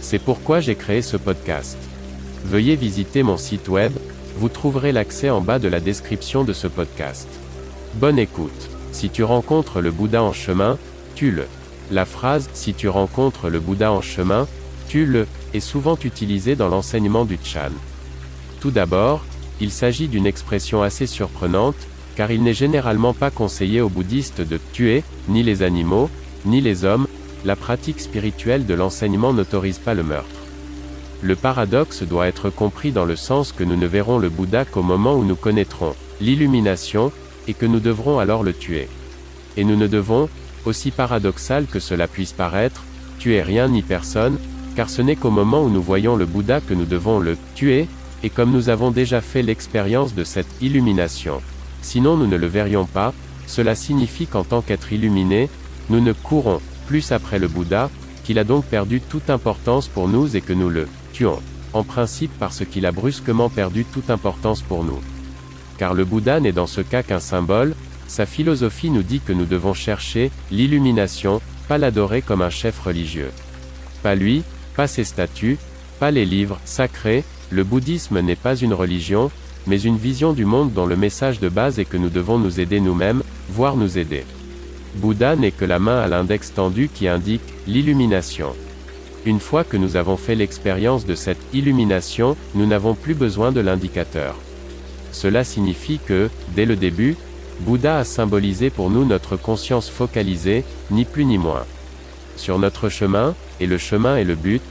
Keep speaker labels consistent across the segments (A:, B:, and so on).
A: C'est pourquoi j'ai créé ce podcast. Veuillez visiter mon site web, vous trouverez l'accès en bas de la description de ce podcast. Bonne écoute. Si tu rencontres le Bouddha en chemin, tue-le. La phrase Si tu rencontres le Bouddha en chemin, tue-le est souvent utilisée dans l'enseignement du Chan. Tout d'abord, il s'agit d'une expression assez surprenante, car il n'est généralement pas conseillé aux bouddhistes de tuer, ni les animaux, ni les hommes, la pratique spirituelle de l'enseignement n'autorise pas le meurtre. Le paradoxe doit être compris dans le sens que nous ne verrons le Bouddha qu'au moment où nous connaîtrons l'illumination, et que nous devrons alors le tuer. Et nous ne devons, aussi paradoxal que cela puisse paraître, tuer rien ni personne, car ce n'est qu'au moment où nous voyons le Bouddha que nous devons le tuer, et comme nous avons déjà fait l'expérience de cette illumination, sinon nous ne le verrions pas, cela signifie qu'en tant qu'être illuminé, nous ne courons plus après le Bouddha, qu'il a donc perdu toute importance pour nous et que nous le tuons, en principe parce qu'il a brusquement perdu toute importance pour nous. Car le Bouddha n'est dans ce cas qu'un symbole, sa philosophie nous dit que nous devons chercher l'illumination, pas l'adorer comme un chef religieux. Pas lui, pas ses statues, pas les livres sacrés, le bouddhisme n'est pas une religion, mais une vision du monde dont le message de base est que nous devons nous aider nous-mêmes, voire nous aider. Bouddha n'est que la main à l'index tendu qui indique l'illumination. Une fois que nous avons fait l'expérience de cette illumination, nous n'avons plus besoin de l'indicateur. Cela signifie que, dès le début, Bouddha a symbolisé pour nous notre conscience focalisée, ni plus ni moins. Sur notre chemin, et le chemin est le but,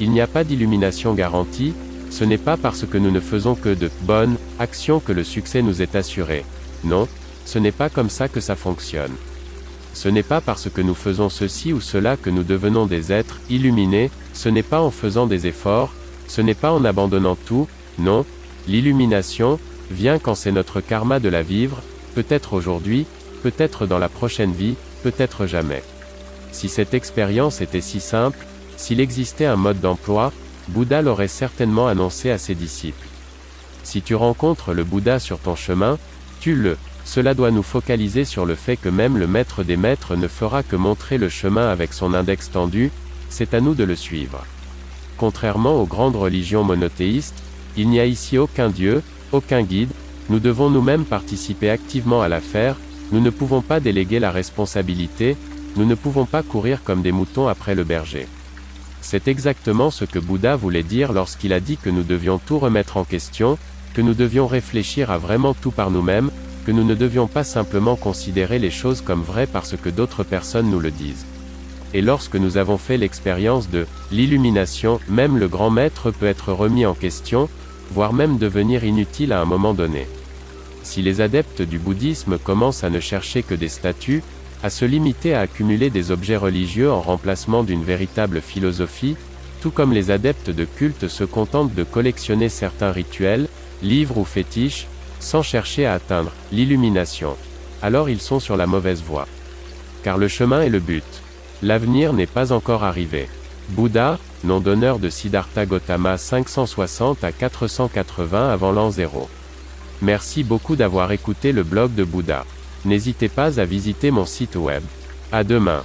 A: il n'y a pas d'illumination garantie, ce n'est pas parce que nous ne faisons que de bonnes actions que le succès nous est assuré. Non, ce n'est pas comme ça que ça fonctionne. Ce n'est pas parce que nous faisons ceci ou cela que nous devenons des êtres illuminés, ce n'est pas en faisant des efforts, ce n'est pas en abandonnant tout, non, l'illumination vient quand c'est notre karma de la vivre, peut-être aujourd'hui, peut-être dans la prochaine vie, peut-être jamais. Si cette expérience était si simple, s'il existait un mode d'emploi, Bouddha l'aurait certainement annoncé à ses disciples. Si tu rencontres le Bouddha sur ton chemin, tue-le. Cela doit nous focaliser sur le fait que même le maître des maîtres ne fera que montrer le chemin avec son index tendu, c'est à nous de le suivre. Contrairement aux grandes religions monothéistes, il n'y a ici aucun Dieu, aucun guide, nous devons nous-mêmes participer activement à l'affaire, nous ne pouvons pas déléguer la responsabilité, nous ne pouvons pas courir comme des moutons après le berger. C'est exactement ce que Bouddha voulait dire lorsqu'il a dit que nous devions tout remettre en question, que nous devions réfléchir à vraiment tout par nous-mêmes, que nous ne devions pas simplement considérer les choses comme vraies parce que d'autres personnes nous le disent. Et lorsque nous avons fait l'expérience de l'illumination, même le grand maître peut être remis en question, voire même devenir inutile à un moment donné. Si les adeptes du bouddhisme commencent à ne chercher que des statues, à se limiter à accumuler des objets religieux en remplacement d'une véritable philosophie, tout comme les adeptes de culte se contentent de collectionner certains rituels, livres ou fétiches, sans chercher à atteindre l'illumination. Alors ils sont sur la mauvaise voie. Car le chemin est le but. L'avenir n'est pas encore arrivé. Bouddha, nom d'honneur de Siddhartha Gautama 560 à 480 avant l'an 0. Merci beaucoup d'avoir écouté le blog de Bouddha. N'hésitez pas à visiter mon site web. À demain.